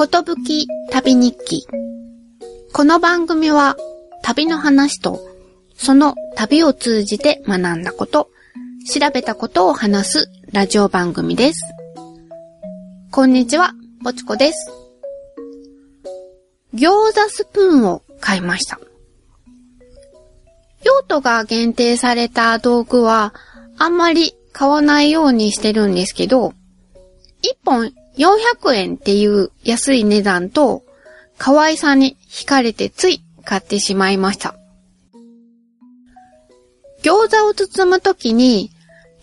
ことぶき旅日記。この番組は旅の話とその旅を通じて学んだこと、調べたことを話すラジオ番組です。こんにちは、ぼちこです。餃子スプーンを買いました。用途が限定された道具はあんまり買わないようにしてるんですけど、1本400円っていう安い値段と可愛さに惹かれてつい買ってしまいました。餃子を包むときに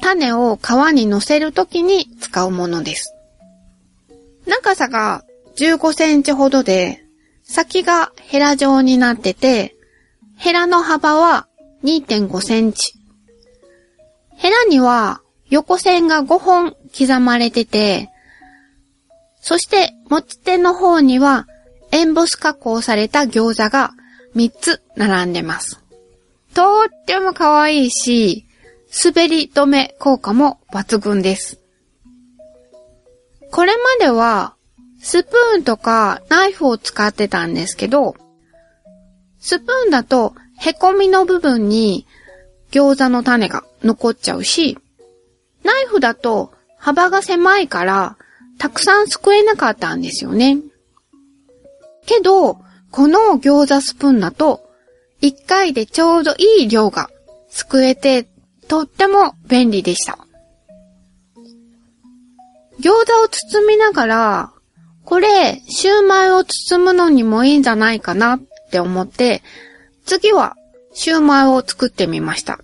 種を皮に乗せるときに使うものです。長さが15センチほどで先がヘラ状になっててヘラの幅は2.5センチ。ヘラには横線が5本刻まれてて、そして持ち手の方にはエンボス加工された餃子が3つ並んでます。とっても可愛いし、滑り止め効果も抜群です。これまではスプーンとかナイフを使ってたんですけど、スプーンだとへこみの部分に餃子の種が残っちゃうし、ナイフだと幅が狭いからたくさんすくえなかったんですよね。けど、この餃子スプーンだと、一回でちょうどいい量がすくえて、とっても便利でした。餃子を包みながら、これ、シューマイを包むのにもいいんじゃないかなって思って、次はシューマイを作ってみました。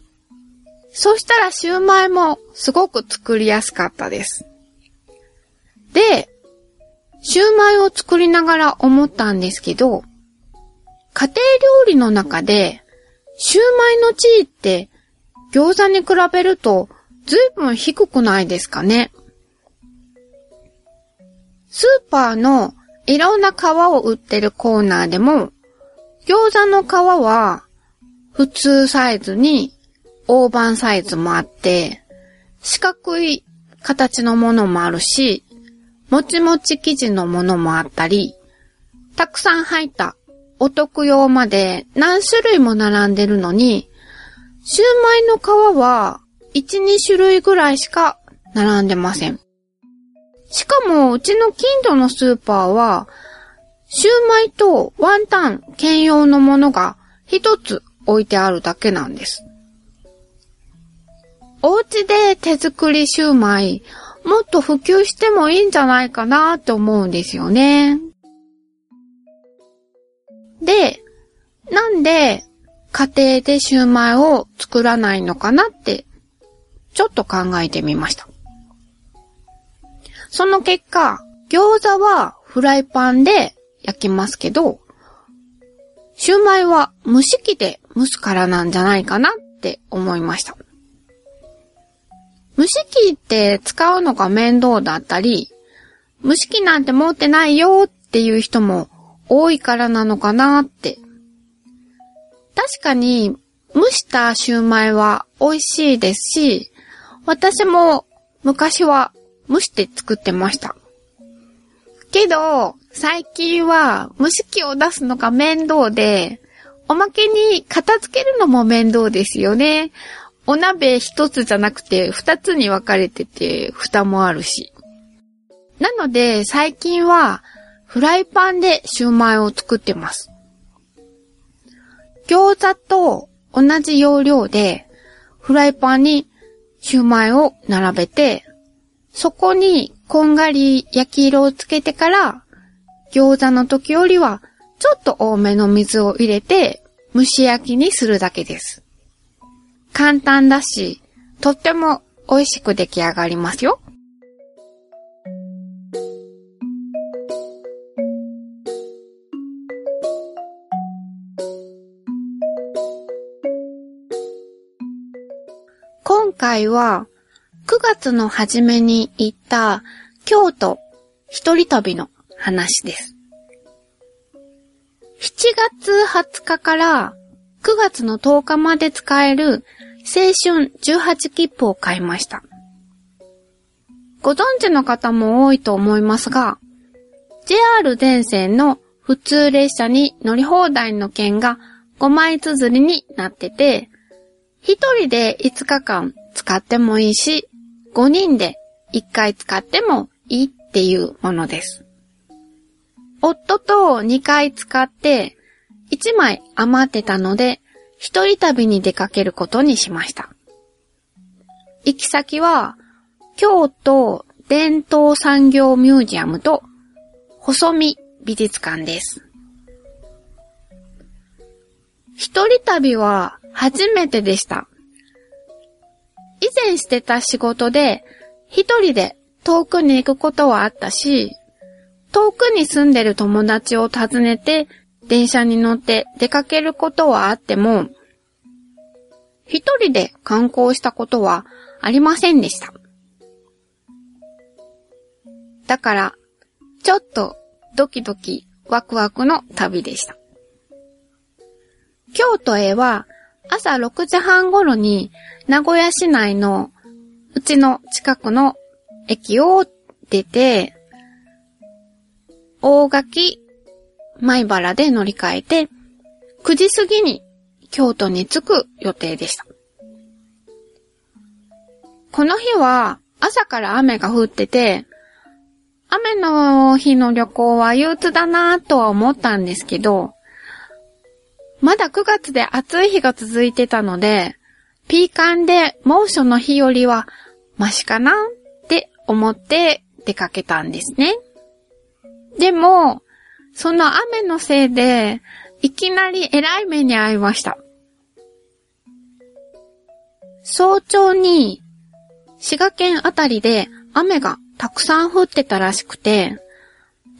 そしたらシューマイもすごく作りやすかったです。で、シューマイを作りながら思ったんですけど、家庭料理の中で、シューマイの地位って餃子に比べると随分低くないですかね。スーパーのいろんな皮を売ってるコーナーでも、餃子の皮は普通サイズに大判サイズもあって、四角い形のものもあるし、もちもち生地のものもあったり、たくさん入ったお得用まで何種類も並んでるのに、シューマイの皮は1、2種類ぐらいしか並んでません。しかも、うちの近所のスーパーは、シューマイとワンタン兼用のものが一つ置いてあるだけなんです。お家で手作りシューマイもっと普及してもいいんじゃないかなって思うんですよね。で、なんで家庭でシューマイを作らないのかなって、ちょっと考えてみました。その結果、餃子はフライパンで焼きますけど、シューマイは蒸し器で蒸すからなんじゃないかなって思いました。蒸し器って使うのが面倒だったり、蒸し器なんて持ってないよっていう人も多いからなのかなって。確かに蒸したシューマイは美味しいですし、私も昔は蒸して作ってました。けど、最近は蒸し器を出すのが面倒で、おまけに片付けるのも面倒ですよね。お鍋一つじゃなくて二つに分かれてて蓋もあるし。なので最近はフライパンでシューマイを作ってます。餃子と同じ要領でフライパンにシューマイを並べて、そこにこんがり焼き色をつけてから餃子の時よりはちょっと多めの水を入れて蒸し焼きにするだけです。簡単だし、とっても美味しく出来上がりますよ。今回は9月の初めに行った京都一人旅の話です。7月20日から9月の10日まで使える青春18切符を買いました。ご存知の方も多いと思いますが、JR 電線の普通列車に乗り放題の券が5枚綴りになってて、1人で5日間使ってもいいし、5人で1回使ってもいいっていうものです。夫と2回使って1枚余ってたので、一人旅に出かけることにしました。行き先は、京都伝統産業ミュージアムと細見美術館です。一人旅は初めてでした。以前してた仕事で一人で遠くに行くことはあったし、遠くに住んでる友達を訪ねて電車に乗って出かけることはあっても、一人で観光したことはありませんでした。だから、ちょっとドキドキワクワクの旅でした。京都へは朝6時半頃に名古屋市内のうちの近くの駅を出て、大垣米原で乗り換えて、9時過ぎに京都に着く予定でした。この日は朝から雨が降ってて、雨の日の旅行は憂鬱だなぁとは思ったんですけど、まだ9月で暑い日が続いてたので、ピーカンで猛暑の日よりはマシかなって思って出かけたんですね。でも、その雨のせいで、いきなり偉い目に遭いました。早朝に、滋賀県あたりで雨がたくさん降ってたらしくて、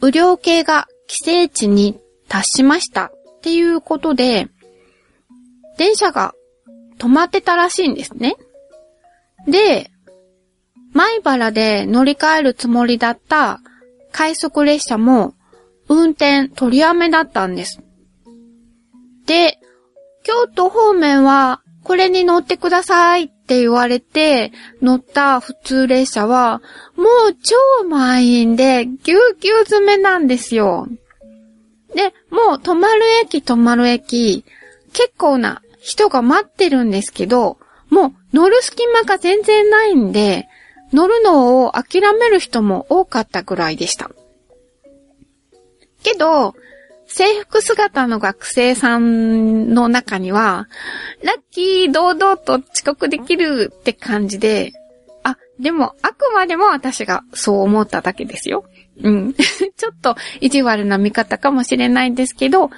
雨量計が規制値に達しましたっていうことで、電車が止まってたらしいんですね。で、前原で乗り換えるつもりだった快速列車も運転取りやめだったんです。で、京都方面はこれに乗ってくださいって言われて乗った普通列車はもう超満員でぎゅうぎゅう詰めなんですよ。で、もう止まる駅止まる駅結構な人が待ってるんですけど、もう乗る隙間が全然ないんで、乗るのを諦める人も多かったぐらいでした。けど、制服姿の学生さんの中には、ラッキー堂々と遅刻できるって感じで、あ、でもあくまでも私がそう思っただけですよ。うん。ちょっと意地悪な見方かもしれないんですけど、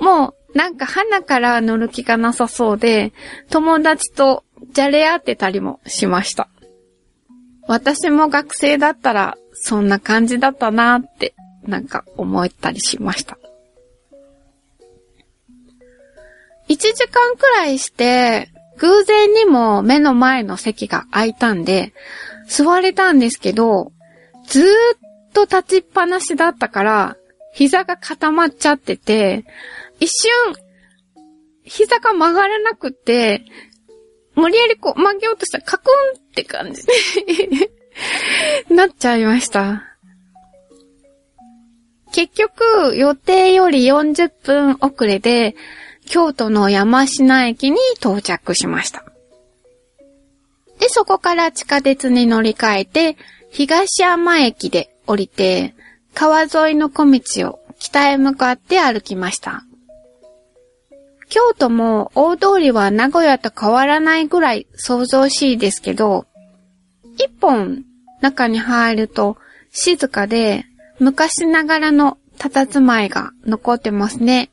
もうなんか花から乗る気がなさそうで、友達とじゃれ合ってたりもしました。私も学生だったらそんな感じだったなってなんか思ったりしました。1時間くらいして、偶然にも目の前の席が空いたんで、座れたんですけど、ずーっと立ちっぱなしだったから、膝が固まっちゃってて、一瞬、膝が曲がらなくて、無理やりこう曲げようとしたらカクンって感じ なっちゃいました。結局、予定より40分遅れで、京都の山科駅に到着しました。で、そこから地下鉄に乗り換えて、東山駅で降りて、川沿いの小道を北へ向かって歩きました。京都も大通りは名古屋と変わらないぐらい想像しいですけど、一本中に入ると静かで昔ながらの佇まいが残ってますね。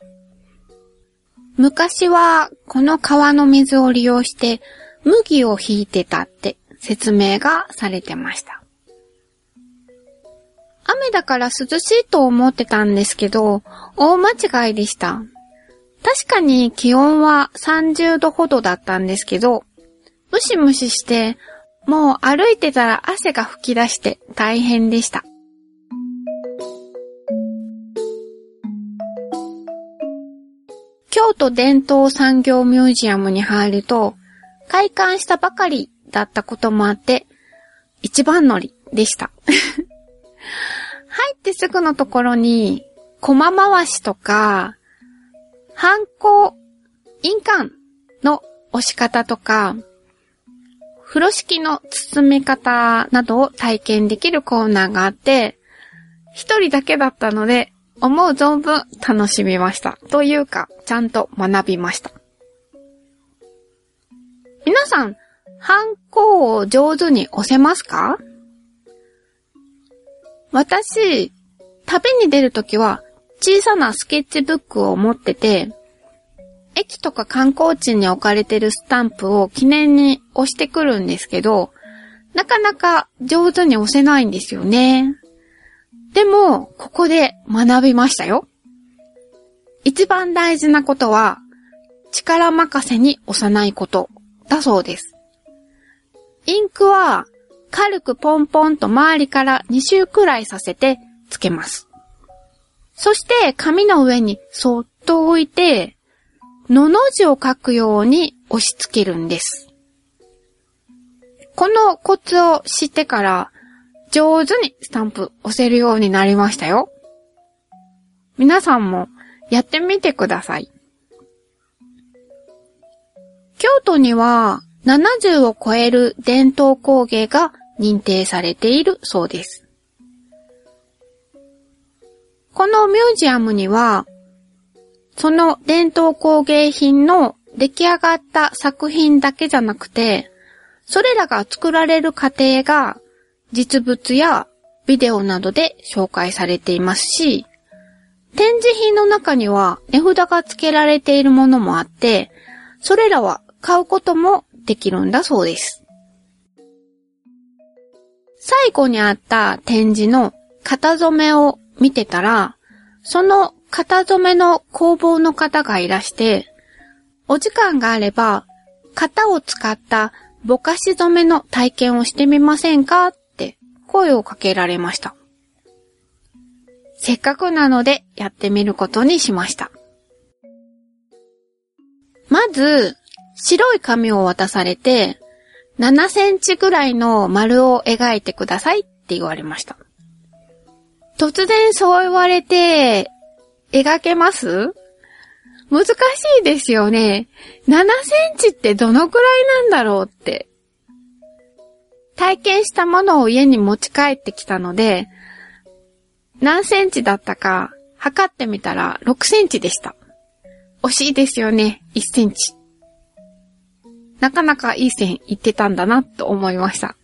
昔はこの川の水を利用して麦を引いてたって説明がされてました。雨だから涼しいと思ってたんですけど、大間違いでした。確かに気温は30度ほどだったんですけど、ムシムシして、もう歩いてたら汗が吹き出して大変でした。京都伝統産業ミュージアムに入ると、開館したばかりだったこともあって、一番乗りでした。入ってすぐのところに、コマ回しとか、ハンコ、印鑑の押し方とか、風呂敷の包み方などを体験できるコーナーがあって、一人だけだったので、思う存分楽しみました。というか、ちゃんと学びました。皆さん、ハンコを上手に押せますか？私、旅に出るときは小さなスケッチブックを持ってて、駅とか観光地に置かれてるスタンプを記念に押してくるんですけど、なかなか上手に押せないんですよね。でも、ここで学びましたよ。一番大事なことは、力任せに押さないことだそうです。インクは軽くポンポンと周りから2周くらいさせてつけます。そして紙の上にそっと置いて、のの字を書くように押し付けるんです。このコツを知ってから上手にスタンプ押せるようになりましたよ。皆さんもやってみてください。京都には70を超える伝統工芸が認定されているそうです。このミュージアムには、その伝統工芸品の出来上がった作品だけじゃなくて、それらが作られる過程が実物やビデオなどで紹介されていますし、展示品の中には値札が付けられているものもあって、それらは買うこともできるんだそうです。最後にあった展示の型染めを見てたら、その型染めの工房の方がいらして、お時間があれば、型を使ったぼかし染めの体験をしてみませんか声をかけられました。せっかくなのでやってみることにしました。まず、白い紙を渡されて、7センチぐらいの丸を描いてくださいって言われました。突然そう言われて、描けます？難しいですよね。7センチってどのくらいなんだろうって。体験したものを家に持ち帰ってきたので、何センチだったか測ってみたら6センチでした。惜しいですよね、1センチ。なかなかいい線いってたんだなと思いました。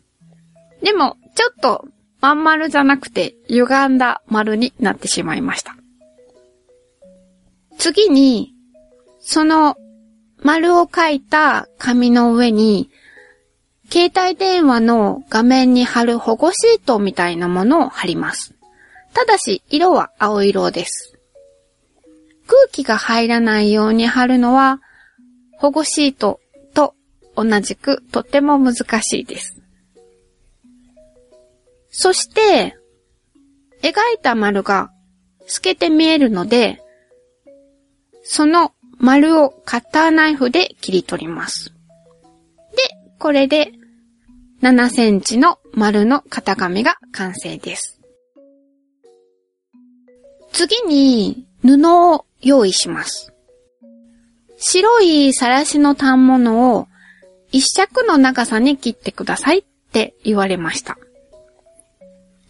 でも、ちょっとまん丸じゃなくて歪んだ丸になってしまいました。次に、その丸を書いた紙の上に、携帯電話の画面に貼る保護シートみたいなものを貼ります。ただし、色は青色です。空気が入らないように貼るのは、保護シートと同じくとても難しいです。そして、描いた丸が透けて見えるので、その丸をカッターナイフで切り取ります。で、これで7センチの丸の型紙が完成です。次に布を用意します。白いさらしの反物を一尺の長さに切ってくださいって言われました。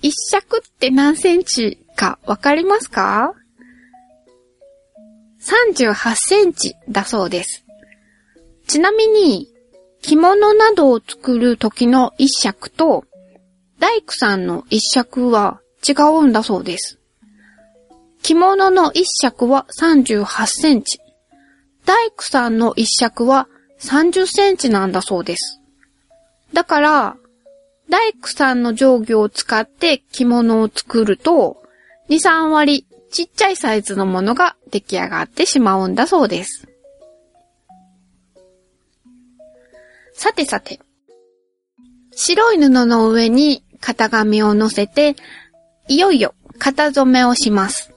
一尺って何センチかわかりますか ?38 センチだそうです。ちなみに、着物などを作る時の一尺と、大工さんの一尺は違うんだそうです。着物の一尺は38センチ。大工さんの一尺は30センチなんだそうです。だから、大工さんの定規を使って着物を作ると、2、3割ちっちゃいサイズのものが出来上がってしまうんだそうです。さてさて、白い布の上に型紙を乗せて、いよいよ型染めをします。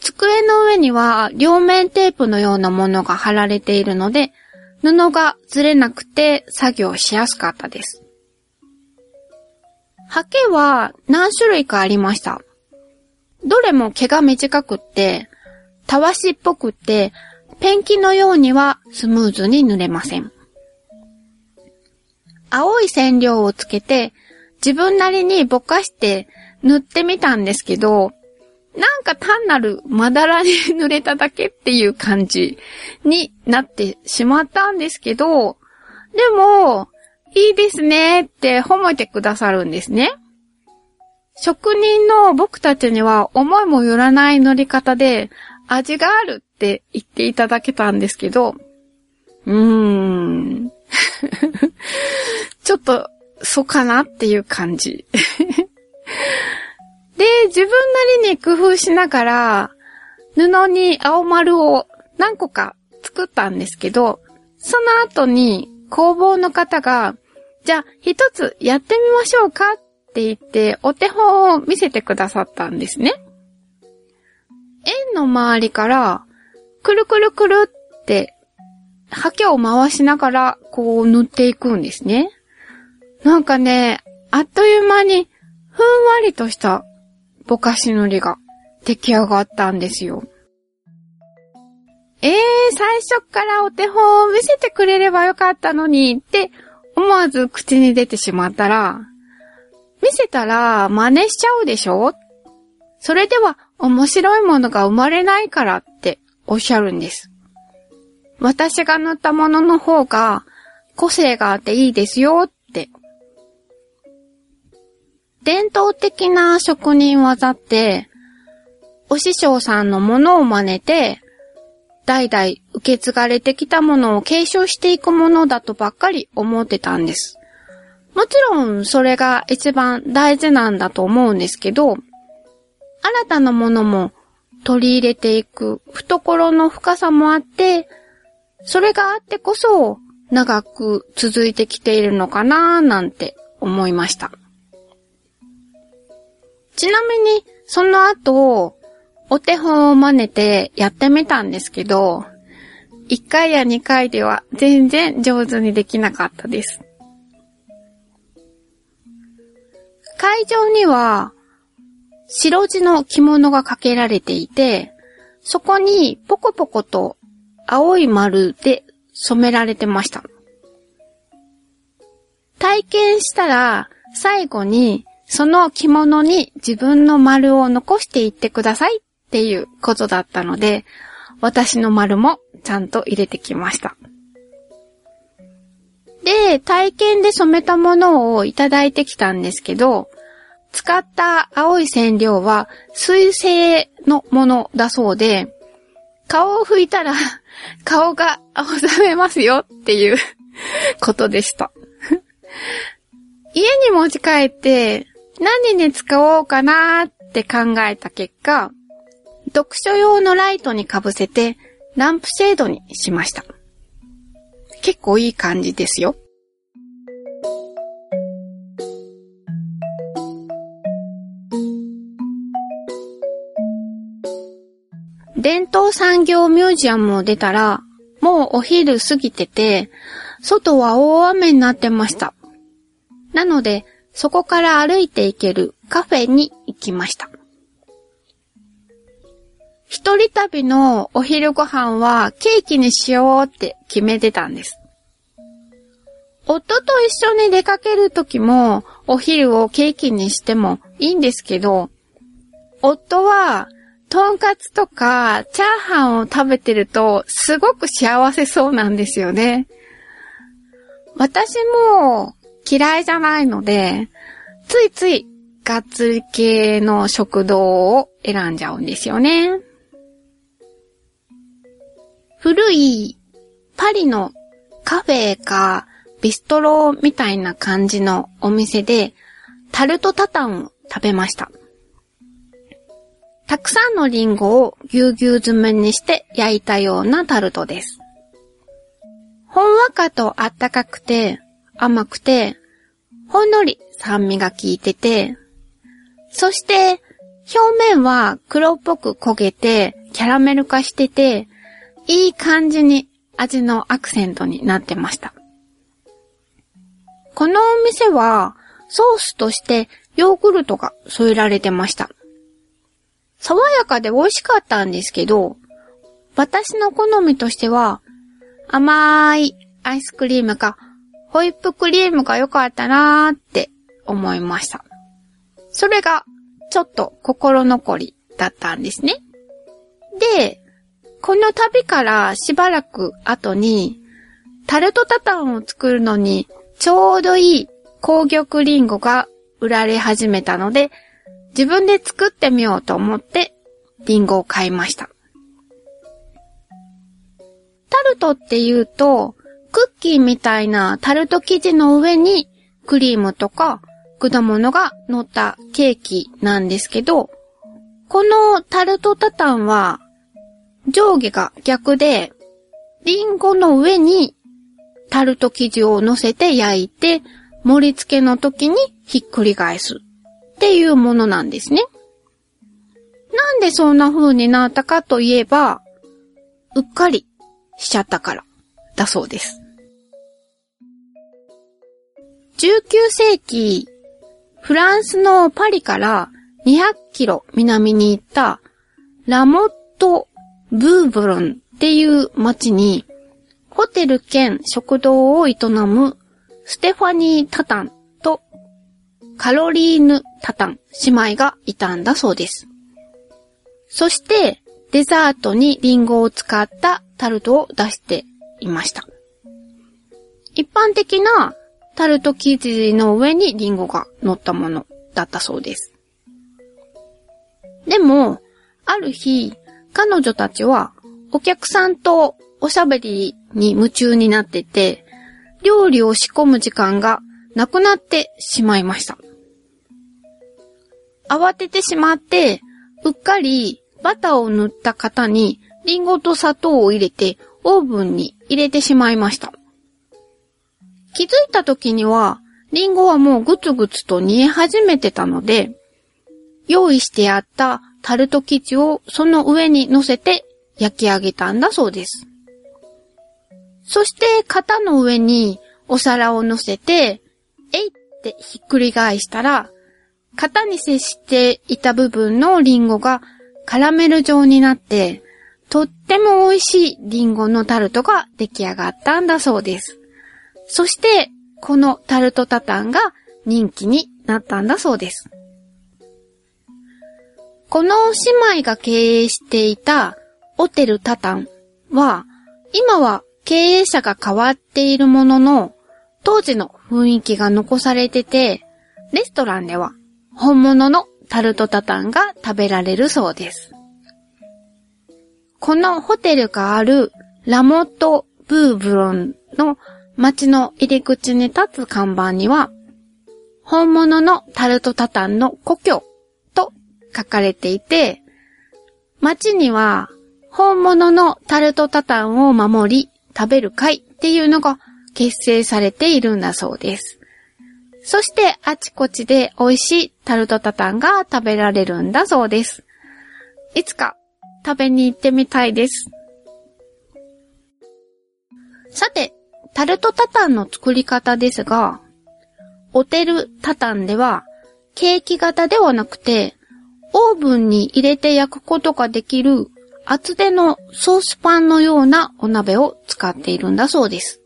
机の上には両面テープのようなものが貼られているので、布がずれなくて作業しやすかったです。ハケは何種類かありました。どれも毛が短くって、たわしっぽくって、ペンキのようにはスムーズに塗れません。青い染料をつけて、自分なりにぼかして塗ってみたんですけど、なんか単なるまだらに 塗れただけっていう感じになってしまったんですけど、でも、いいですねって褒めてくださるんですね。職人の僕たちには思いもよらない塗り方で味があるって言っていただけたんですけど、うーん。ちょっと、そうかなっていう感じ。で、自分なりに工夫しながら、布に青丸を何個か作ったんですけど、その後に工房の方が、じゃあ一つやってみましょうかって言ってお手本を見せてくださったんですね。円の周りからくるくるくるってハケを回しながらこう塗っていくんですね。なんかね、あっという間にふんわりとしたぼかし塗りが出来上がったんですよ。えー、最初からお手本を見せてくれればよかったのにって思わず口に出てしまったら、見せたら真似しちゃうでしょ？それでは面白いものが生まれないからっておっしゃるんです。私が塗ったものの方が個性があっていいですよって。伝統的な職人技って、お師匠さんのものを真似て、代々受け継がれてきたものを継承していくものだとばっかり思ってたんです。もちろんそれが一番大事なんだと思うんですけど、新たなものも取り入れていく懐の深さもあって、それがあってこそ長く続いてきているのかななんて思いました。ちなみに、その後、お手本を真似てやってみたんですけど、1回や2回では全然上手にできなかったです。会場には白地の着物がかけられていて、そこにポコポコと青い丸で染められてました。体験したら最後にその着物に自分の丸を残していってくださいっていうことだったので、私の丸もちゃんと入れてきました。で、体験で染めたものをいただいてきたんですけど、使った青い染料は水性のものだそうで、顔を拭いたら顔が青ざめますよっていう ことでした。家に持ち帰って何に使おうかなーって考えた結果、読書用のライトにかぶせて、ランプシェードにしました。結構いい感じですよ。伝統産業ミュージアムを出たら、もうお昼過ぎてて、外は大雨になってました。なので、そこから歩いて行けるカフェに行きました。一人旅のお昼ご飯はケーキにしようって決めてたんです。夫と一緒に出かける時もお昼をケーキにしてもいいんですけど、夫はとんかつとかチャーハンを食べてるとすごく幸せそうなんですよね。私も嫌いじゃないので、ついついがっつり系の食堂を選んじゃうんですよね。古いパリのカフェかビストロみたいな感じのお店でタルトタタンを食べました。たくさんのリンゴをぎゅうぎゅう詰めにして焼いたようなタルトです。ほんわかとあったかくて甘くてほんのり酸味が効いてて、そして表面は黒っぽく焦げてキャラメル化してて、いい感じに味のアクセントになってました。このお店はソースとしてヨーグルトが添えられてました。爽やかで美味しかったんですけど、私の好みとしては、甘いアイスクリームか、ホイップクリームが良かったなーって思いました。それが、ちょっと心残りだったんですね。で、この旅からしばらく後に、タルトタタンを作るのにちょうどいい紅玉リンゴが売られ始めたので、自分で作ってみようと思ってリンゴを買いました。タルトって言うと、クッキーみたいなタルト生地の上にクリームとか果物が乗ったケーキなんですけど、このタルトタタンは上下が逆で、リンゴの上にタルト生地を乗せて焼いて、盛り付けの時にひっくり返すっていうものなんですね。なんでそんな風になったかといえば、うっかりしちゃったからだそうです。19世紀、フランスのパリから200キロ南に行ったラモット・ブーブロンっていう町にホテル兼食堂を営むステファニー・タタンカロリーヌ・タタン姉妹がいたんだそうです。そしてデザートにリンゴを使ったタルトを出していました。一般的なタルト生地の上にリンゴが乗ったものだったそうです。でも、ある日、彼女たちはお客さんとおしゃべりに夢中になってて、料理を仕込む時間がなくなってしまいました。慌ててしまって、うっかりバターを塗った型にリンゴと砂糖を入れてオーブンに入れてしまいました。気づいた時には、リンゴはもうぐつぐつと煮え始めてたので、用意してあったタルト生地をその上に乗せて焼き上げたんだそうです。そして型の上にお皿を乗せて、えいってひっくり返したら、型に接していた部分のリンゴがカラメル状になって、とっても美味しいリンゴのタルトが出来上がったんだそうです。そして、このタルトタタンが人気になったんだそうです。この姉妹が経営していたホテルタタンは、今は経営者が変わっているものの、当時の雰囲気が残されてて、レストランでは本物のタルトタタンが食べられるそうです。このホテルがあるラモット・ブーブロンの街の入り口に立つ看板には、本物のタルトタタンの故郷と書かれていて、街には本物のタルトタタンを守り、食べる会っていうのが結成されているんだそうです。そしてあちこちで美味しいタルトタタンが食べられるんだそうです。いつか食べに行ってみたいです。さて、タルトタタンの作り方ですが、オテルタタンではケーキ型ではなくて、オーブンに入れて焼くことができる厚手のソースパンのようなお鍋を使っているんだそうです。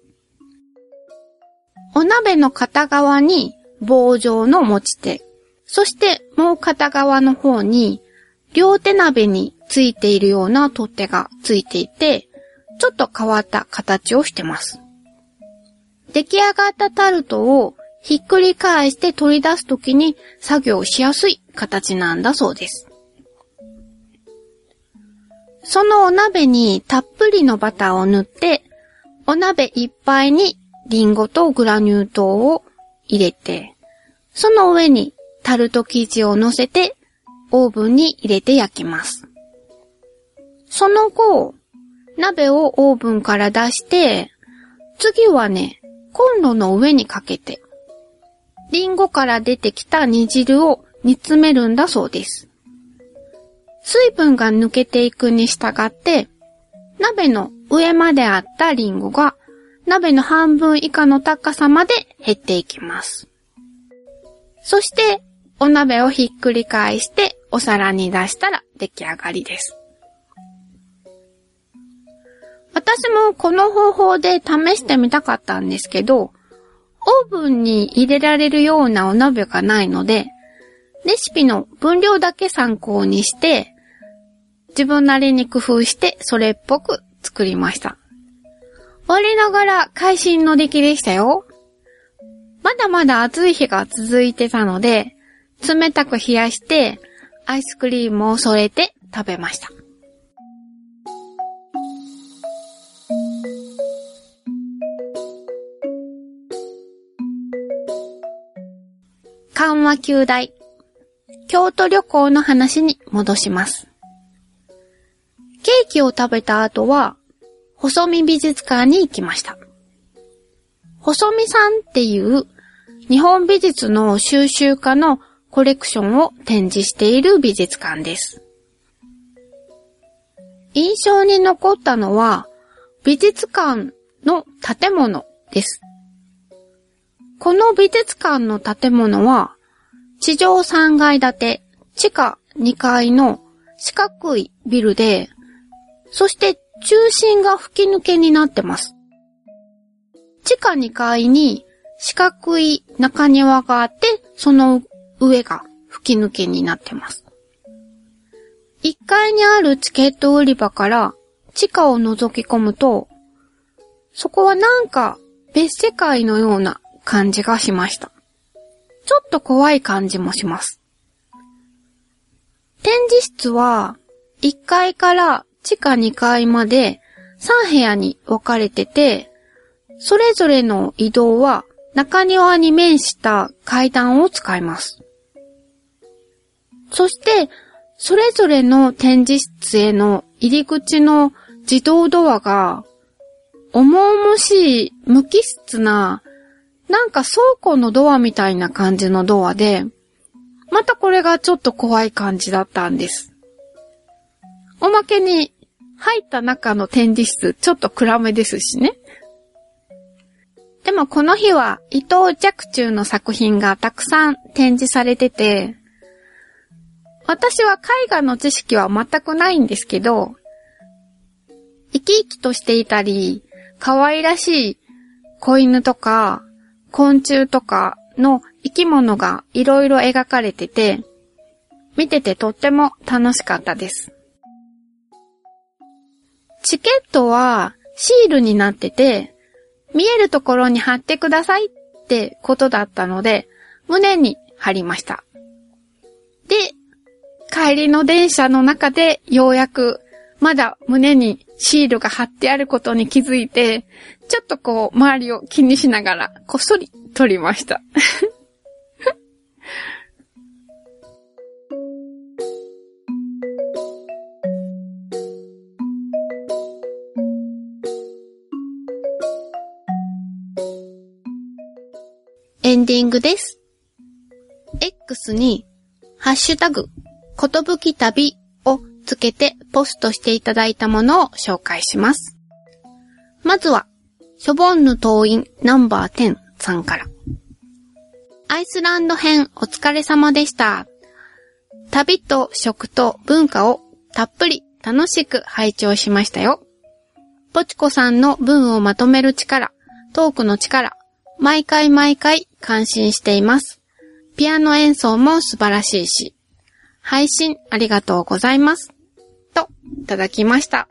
お鍋の片側に棒状の持ち手、そしてもう片側の方に両手鍋についているような取っ手がついていて、ちょっと変わった形をしてます。出来上がったタルトをひっくり返して取り出すときに作業しやすい形なんだそうです。そのお鍋にたっぷりのバターを塗って、お鍋いっぱいにリンゴとグラニュー糖を入れて、その上にタルト生地を乗せてオーブンに入れて焼きます。その後、鍋をオーブンから出して、次はね、コンロの上にかけて、リンゴから出てきた煮汁を煮詰めるんだそうです。水分が抜けていくに従って、鍋の上まであったリンゴが鍋の半分以下の高さまで減っていきます。そして、お鍋をひっくり返してお皿に出したら出来上がりです。私もこの方法で試してみたかったんですけど、オーブンに入れられるようなお鍋がないので、レシピの分量だけ参考にして、自分なりに工夫してそれっぽく作りました。我ながら会心の出来でしたよ。まだまだ暑い日が続いてたので、冷たく冷やして、アイスクリームを添えて食べました。緩和球大。京都旅行の話に戻します。ケーキを食べた後は、細見美術館に行きました。細見さんっていう日本美術の収集家のコレクションを展示している美術館です。印象に残ったのは美術館の建物です。この美術館の建物は地上3階建て、地下2階の四角いビルで、そして中心が吹き抜けになってます。地下2階に四角い中庭があって、その上が吹き抜けになってます。1階にあるチケット売り場から地下を覗き込むと、そこはなんか別世界のような感じがしました。ちょっと怖い感じもします。展示室は1階から地下2階まで3部屋に分かれてて、それぞれの移動は中庭に面した階段を使います。そして、それぞれの展示室への入り口の自動ドアが、重々しい無機質な、なんか倉庫のドアみたいな感じのドアで、またこれがちょっと怖い感じだったんです。おまけに、入った中の展示室、ちょっと暗めですしね。でもこの日は伊藤若冲の作品がたくさん展示されてて、私は絵画の知識は全くないんですけど、生き生きとしていたり、可愛らしい子犬とか、昆虫とかの生き物がいろいろ描かれてて、見ててとっても楽しかったです。チケットはシールになってて、見えるところに貼ってくださいってことだったので、胸に貼りました。で、帰りの電車の中でようやくまだ胸にシールが貼ってあることに気づいて、ちょっとこう周りを気にしながらこっそり撮りました。エンディングです。X に、ハッシュタグ、ことぶき旅をつけてポストしていただいたものを紹介します。まずは、ショボンヌ党員ナンバー10さんから。アイスランド編お疲れ様でした。旅と食と文化をたっぷり楽しく拝聴しましたよ。ポチコさんの文をまとめる力、トークの力、毎回毎回感心しています。ピアノ演奏も素晴らしいし、配信ありがとうございます。と、いただきました。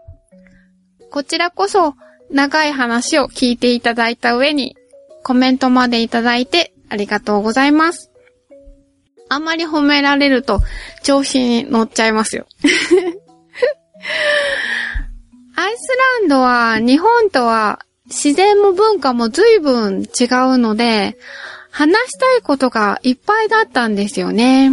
こちらこそ、長い話を聞いていただいた上に、コメントまでいただいてありがとうございます。あんまり褒められると調子に乗っちゃいますよ。アイスランドは日本とは自然も文化も随分違うので、話したいことがいっぱいだったんですよね。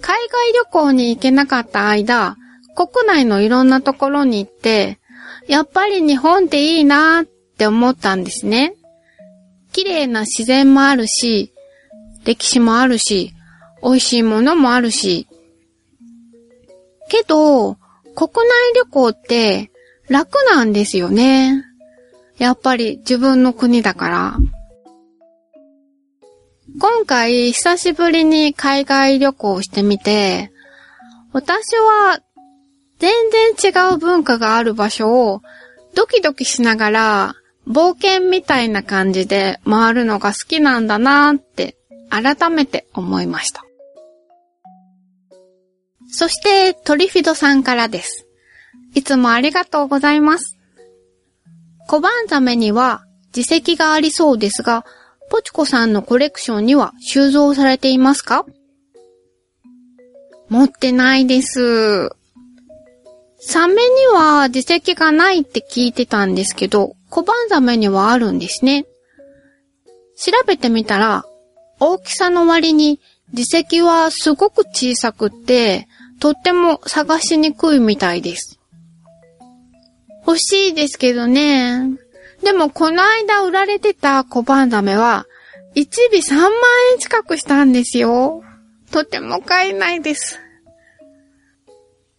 海外旅行に行けなかった間、国内のいろんなところに行って、やっぱり日本っていいなって思ったんですね。綺麗な自然もあるし、歴史もあるし、美味しいものもあるし。けど、国内旅行って楽なんですよね。やっぱり自分の国だから。今回久しぶりに海外旅行してみて、私は全然違う文化がある場所をドキドキしながら冒険みたいな感じで回るのが好きなんだなって改めて思いました。そしてトリフィドさんからです。いつもありがとうございます。小判ザメには自責がありそうですが、ポチコさんのコレクションには収蔵されていますか？持ってないです。サメには自責がないって聞いてたんですけど、小判ザメにはあるんですね。調べてみたら、大きさの割に自責はすごく小さくって、とっても探しにくいみたいです。欲しいですけどね。でもこの間売られてた小判ザメは、1尾3万円近くしたんですよ。とても買えないです。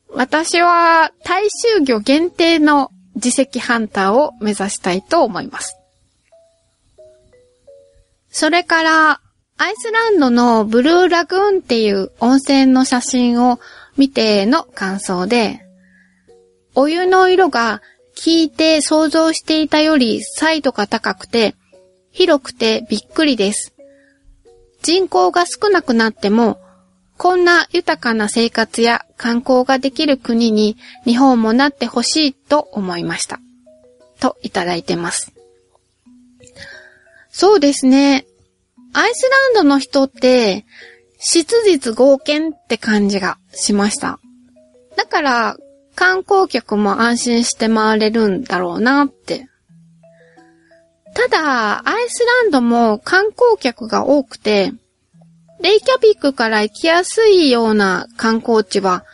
私は大衆魚限定の自責ハンターを目指したいと思います。それから、アイスランドのブルーラグーンっていう温泉の写真を見ての感想で、お湯の色が聞いて想像していたより彩度が高くて、広くてびっくりです。人口が少なくなっても、こんな豊かな生活や観光ができる国に日本もなってほしいと思いました。といただいてます。そうですね。アイスランドの人って、質実合憲って感じがしました。だから、観光客も安心して回れるんだろうなって。ただ、アイスランドも観光客が多くて、レイキャビックから行きやすいような観光地は、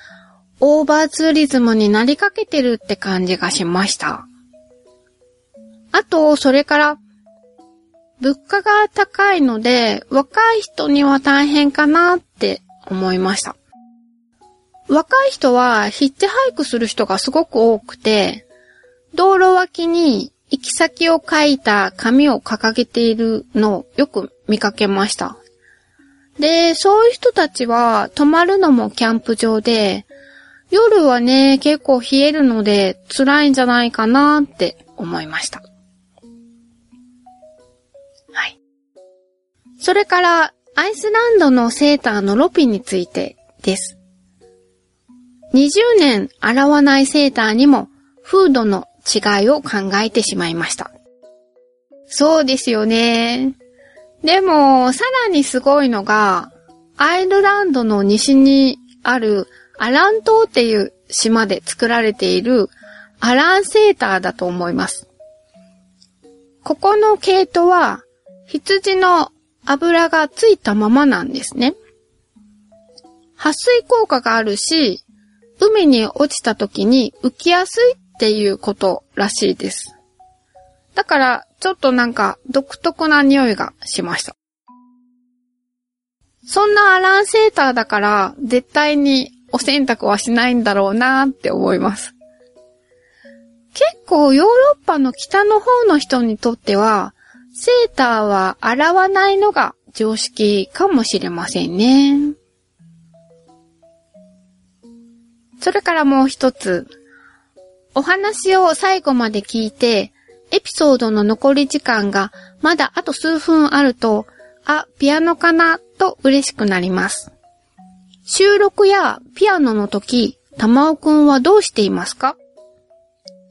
オーバーツーリズムになりかけてるって感じがしました。あと、それから、物価が高いので、若い人には大変かなって思いました。若い人はヒッチハイクする人がすごく多くて、道路脇に行き先を書いた紙を掲げているのをよく見かけました。で、そういう人たちは泊まるのもキャンプ場で、夜はね、結構冷えるので辛いんじゃないかなって思いました。はい。それから、アイスランドのセーターのロピについてです。20年洗わないセーターにもフードの違いを考えてしまいました。そうですよね。でも、さらにすごいのが、アイルランドの西にあるアラン島っていう島で作られているアランセーターだと思います。ここの毛糸は羊の油がついたままなんですね。撥水効果があるし、海に落ちた時に浮きやすいっていうことらしいです。だから、ちょっとなんか独特な匂いがしました。そんなアランセーターだから、絶対にお洗濯はしないんだろうなって思います。結構ヨーロッパの北の方の人にとっては、セーターは洗わないのが常識かもしれませんね。それからもう一つ。お話を最後まで聞いて、エピソードの残り時間がまだあと数分あると、あ、ピアノかなと嬉しくなります。収録やピアノの時、玉尾くんはどうしていますか？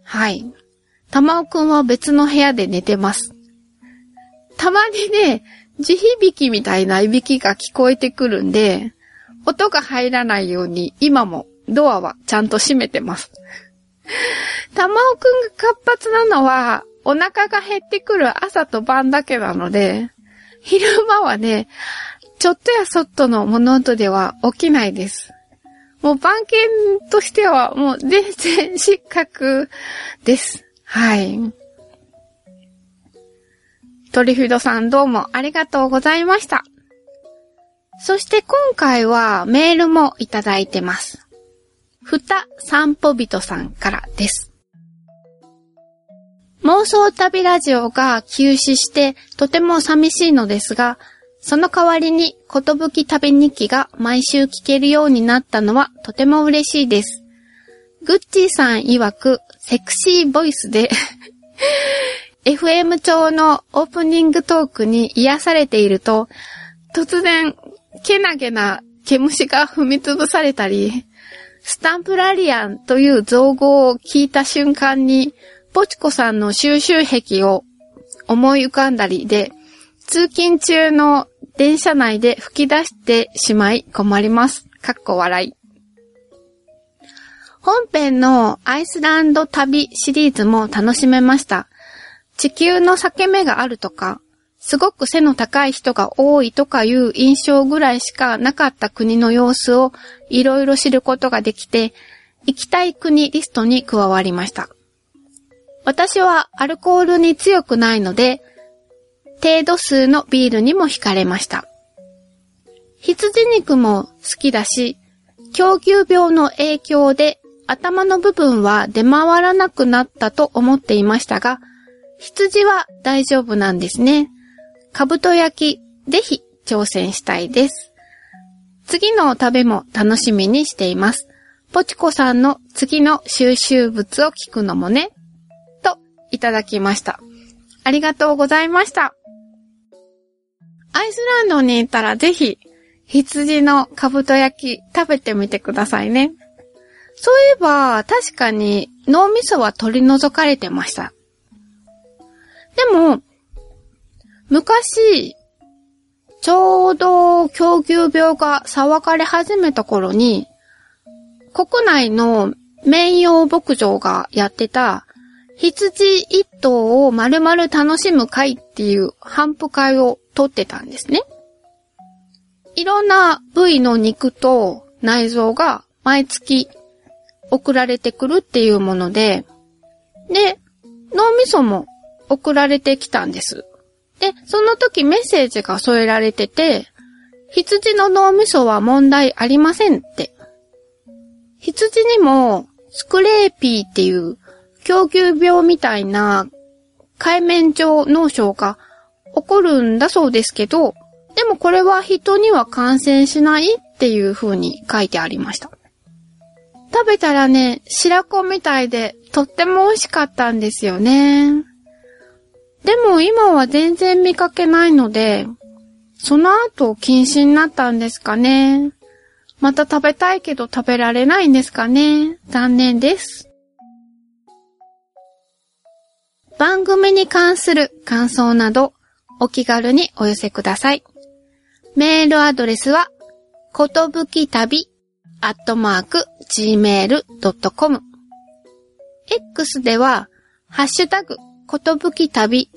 はい。玉尾くんは別の部屋で寝てます。たまにね、地響きみたいないびきが聞こえてくるんで、音が入らないように今もドアはちゃんと閉めてます。玉尾くんが活発なのは、お腹が減ってくる朝と晩だけなので、昼間はね、ちょっとやそっとの物音では起きないです。もう番犬としてはもう全然失格です。はい。トリフィドさんどうもありがとうございました。そして今回はメールもいただいてます。ふた散歩人さんからです。妄想旅ラジオが休止してとても寂しいのですが、その代わりに、ことぶき旅日記が毎週聞けるようになったのはとても嬉しいです。グッチーさん曰く、セクシーボイスで FM 調のオープニングトークに癒されていると、突然、けなげな毛虫が踏み潰されたり、スタンプラリアンという造語を聞いた瞬間に、ポチコさんの収集癖を思い浮かんだりで、通勤中の電車内で吹き出してしまい困ります。かっこ笑い。本編のアイスランド旅シリーズも楽しめました。地球の裂け目があるとか、すごく背の高い人が多いとかいう印象ぐらいしかなかった国の様子をいろいろ知ることができて、行きたい国リストに加わりました。私はアルコールに強くないので、程度数のビールにも惹かれました。羊肉も好きだし、狂牛病の影響で頭の部分は出回らなくなったと思っていましたが、羊は大丈夫なんですね。かぶと焼き、ぜひ挑戦したいです。次の食べも楽しみにしています。ポチコさんの次の収集物を聞くのもね、といただきました。ありがとうございました。アイスランドに行ったらぜひ、羊のかぶと焼き食べてみてくださいね。そういえば、確かに脳みそは取り除かれてました。でも、昔、ちょうど狂牛病が騒がれ始めた頃に、国内の綿養牧場がやってた、羊一頭を丸々楽しむ会っていう反布会を取ってたんですね。いろんな部位の肉と内臓が毎月送られてくるっていうもので、で、脳みそも送られてきたんです。で、その時メッセージが添えられてて、羊の脳みそは問題ありませんって。羊にもスクレーピーっていう狂牛病みたいな海面上脳症が起こるんだそうですけど、でもこれは人には感染しないっていう風に書いてありました。食べたらね、白子みたいでとっても美味しかったんですよね。でも今は全然見かけないので、その後禁止になったんですかね。また食べたいけど食べられないんですかね。残念です。番組に関する感想などお気軽にお寄せください。メールアドレスは、ことぶき旅アットマーク gmail.com X では、ハッシュタグことぶき旅、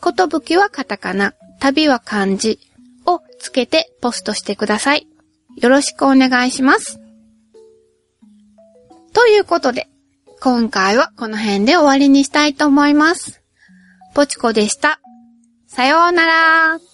ことぶきはカタカナ、旅は漢字をつけてポストしてください。よろしくお願いします。ということで、今回はこの辺で終わりにしたいと思います。ポチコでした。さようなら。